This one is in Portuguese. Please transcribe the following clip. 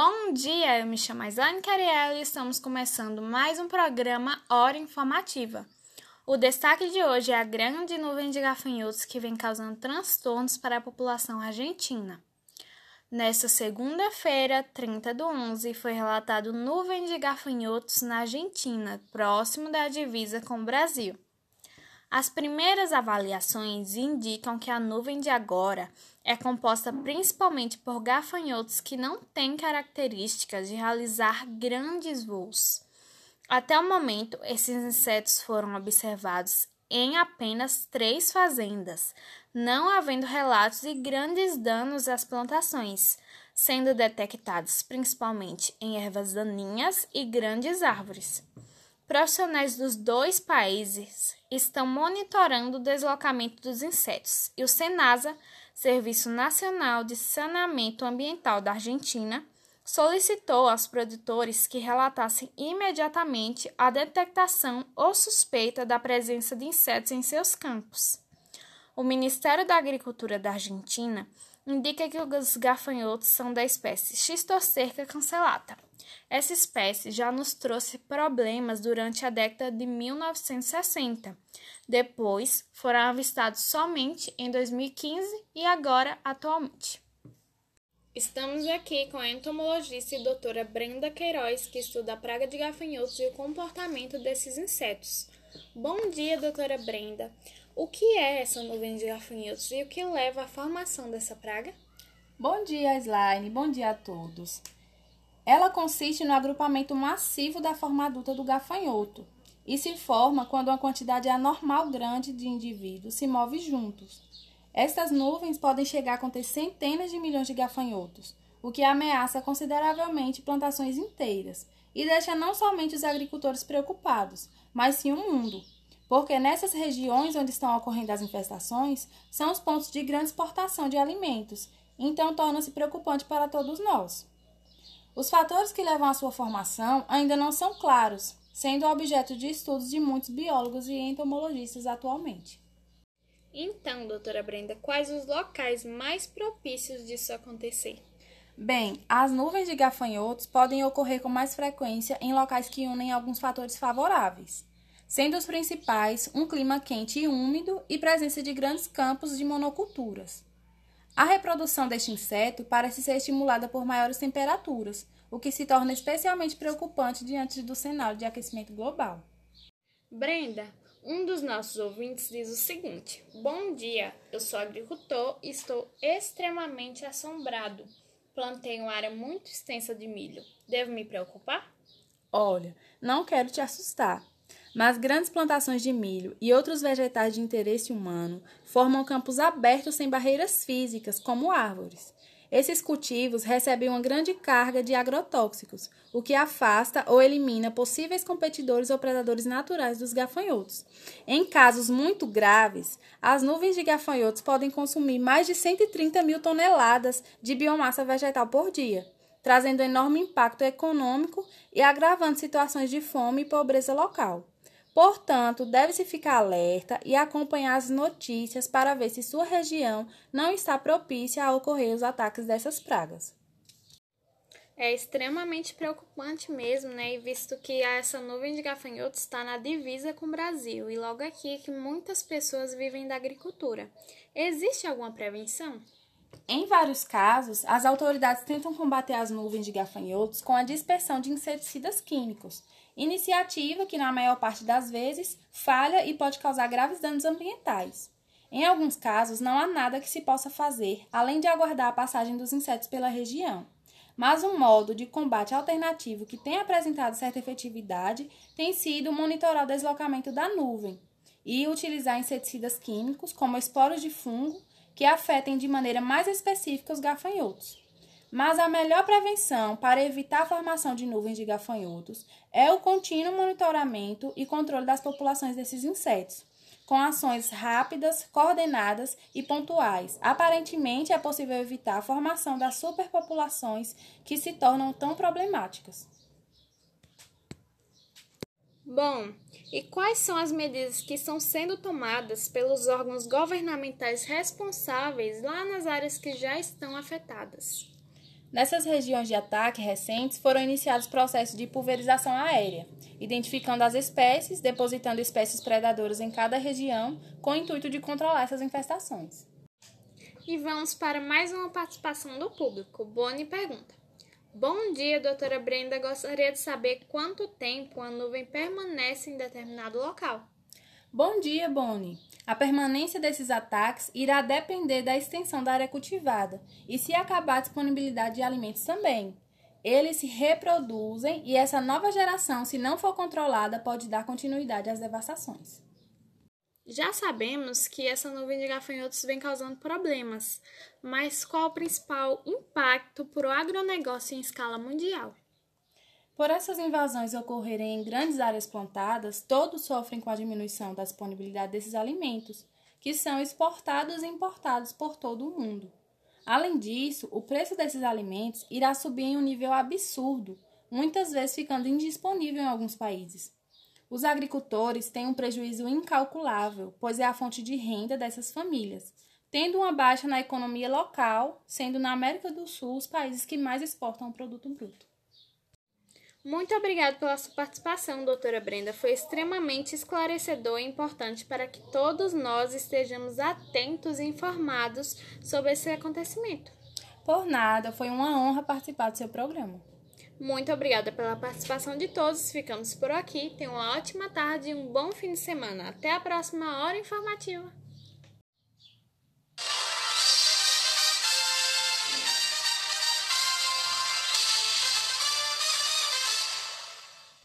Bom dia, eu me chamo Aizane Cariel e estamos começando mais um programa Hora Informativa. O destaque de hoje é a grande nuvem de gafanhotos que vem causando transtornos para a população argentina. Nesta segunda-feira, 30 do 11, foi relatado nuvem de gafanhotos na Argentina, próximo da divisa com o Brasil. As primeiras avaliações indicam que a nuvem de agora é composta principalmente por gafanhotos que não têm características de realizar grandes voos. Até o momento, esses insetos foram observados em apenas três fazendas, não havendo relatos de grandes danos às plantações, sendo detectados principalmente em ervas daninhas e grandes árvores. Profissionais dos dois países estão monitorando o deslocamento dos insetos e o SENASA, Serviço Nacional de Saneamento Ambiental da Argentina, solicitou aos produtores que relatassem imediatamente a detectação ou suspeita da presença de insetos em seus campos. O Ministério da Agricultura da Argentina indica que os gafanhotos são da espécie Xistocerca cancellata essa espécie já nos trouxe problemas durante a década de 1960. Depois foram avistados somente em 2015 e agora atualmente. Estamos aqui com a entomologista e doutora Brenda Queiroz, que estuda a praga de gafanhotos e o comportamento desses insetos. Bom dia, doutora Brenda. O que é essa nuvem de gafanhotos e o que leva à formação dessa praga? Bom dia, Slaine. Bom dia a todos. Ela consiste no agrupamento massivo da forma adulta do gafanhoto e se forma quando uma quantidade anormal grande de indivíduos se move juntos. Estas nuvens podem chegar a conter centenas de milhões de gafanhotos, o que ameaça consideravelmente plantações inteiras e deixa não somente os agricultores preocupados, mas sim o mundo, porque nessas regiões onde estão ocorrendo as infestações são os pontos de grande exportação de alimentos, então torna-se preocupante para todos nós. Os fatores que levam à sua formação ainda não são claros, sendo objeto de estudos de muitos biólogos e entomologistas atualmente. Então, doutora Brenda, quais os locais mais propícios disso acontecer? Bem, as nuvens de gafanhotos podem ocorrer com mais frequência em locais que unem alguns fatores favoráveis, sendo os principais um clima quente e úmido e presença de grandes campos de monoculturas. A reprodução deste inseto parece ser estimulada por maiores temperaturas, o que se torna especialmente preocupante diante do cenário de aquecimento global. Brenda, um dos nossos ouvintes diz o seguinte: Bom dia, eu sou agricultor e estou extremamente assombrado. Plantei uma área muito extensa de milho. Devo me preocupar? Olha, não quero te assustar, mas grandes plantações de milho e outros vegetais de interesse humano formam campos abertos sem barreiras físicas, como árvores. Esses cultivos recebem uma grande carga de agrotóxicos, o que afasta ou elimina possíveis competidores ou predadores naturais dos gafanhotos. Em casos muito graves, as nuvens de gafanhotos podem consumir mais de 130 mil toneladas de biomassa vegetal por dia, trazendo enorme impacto econômico e agravando situações de fome e pobreza local. Portanto, deve-se ficar alerta e acompanhar as notícias para ver se sua região não está propícia a ocorrer os ataques dessas pragas. É extremamente preocupante mesmo, né? E visto que essa nuvem de gafanhotos está na divisa com o Brasil e logo aqui é que muitas pessoas vivem da agricultura. Existe alguma prevenção? Em vários casos, as autoridades tentam combater as nuvens de gafanhotos com a dispersão de inseticidas químicos, iniciativa que, na maior parte das vezes, falha e pode causar graves danos ambientais. Em alguns casos, não há nada que se possa fazer além de aguardar a passagem dos insetos pela região. Mas um modo de combate alternativo que tem apresentado certa efetividade tem sido monitorar o deslocamento da nuvem e utilizar inseticidas químicos, como esporos de fungo, que afetem de maneira mais específica os gafanhotos. Mas a melhor prevenção para evitar a formação de nuvens de gafanhotos é o contínuo monitoramento e controle das populações desses insetos, com ações rápidas, coordenadas e pontuais. Aparentemente, é possível evitar a formação das superpopulações que se tornam tão problemáticas. Bom, e quais são as medidas que estão sendo tomadas pelos órgãos governamentais responsáveis lá nas áreas que já estão afetadas? Nessas regiões de ataque recentes foram iniciados processos de pulverização aérea, identificando as espécies, depositando espécies predadoras em cada região, com o intuito de controlar essas infestações. E vamos para mais uma participação do público. Boni pergunta: Bom dia, doutora Brenda. Gostaria de saber quanto tempo a nuvem permanece em determinado local. Bom dia, Boni. A permanência desses ataques irá depender da extensão da área cultivada e se acabar a disponibilidade de alimentos também. Eles se reproduzem e essa nova geração, se não for controlada, pode dar continuidade às devastações. Já sabemos que essa nuvem de gafanhotos vem causando problemas, mas qual o principal impacto para o agronegócio em escala mundial? Por essas invasões ocorrerem em grandes áreas plantadas, todos sofrem com a diminuição da disponibilidade desses alimentos, que são exportados e importados por todo o mundo. Além disso, o preço desses alimentos irá subir em um nível absurdo, muitas vezes ficando indisponível em alguns países. Os agricultores têm um prejuízo incalculável, pois é a fonte de renda dessas famílias, tendo uma baixa na economia local, sendo na América do Sul os países que mais exportam o produto bruto. Muito obrigada pela sua participação, doutora Brenda. Foi extremamente esclarecedor e importante para que todos nós estejamos atentos e informados sobre esse acontecimento. Por nada, foi uma honra participar do seu programa. Muito obrigada pela participação de todos. Ficamos por aqui. Tenham uma ótima tarde e um bom fim de semana. Até a próxima hora informativa.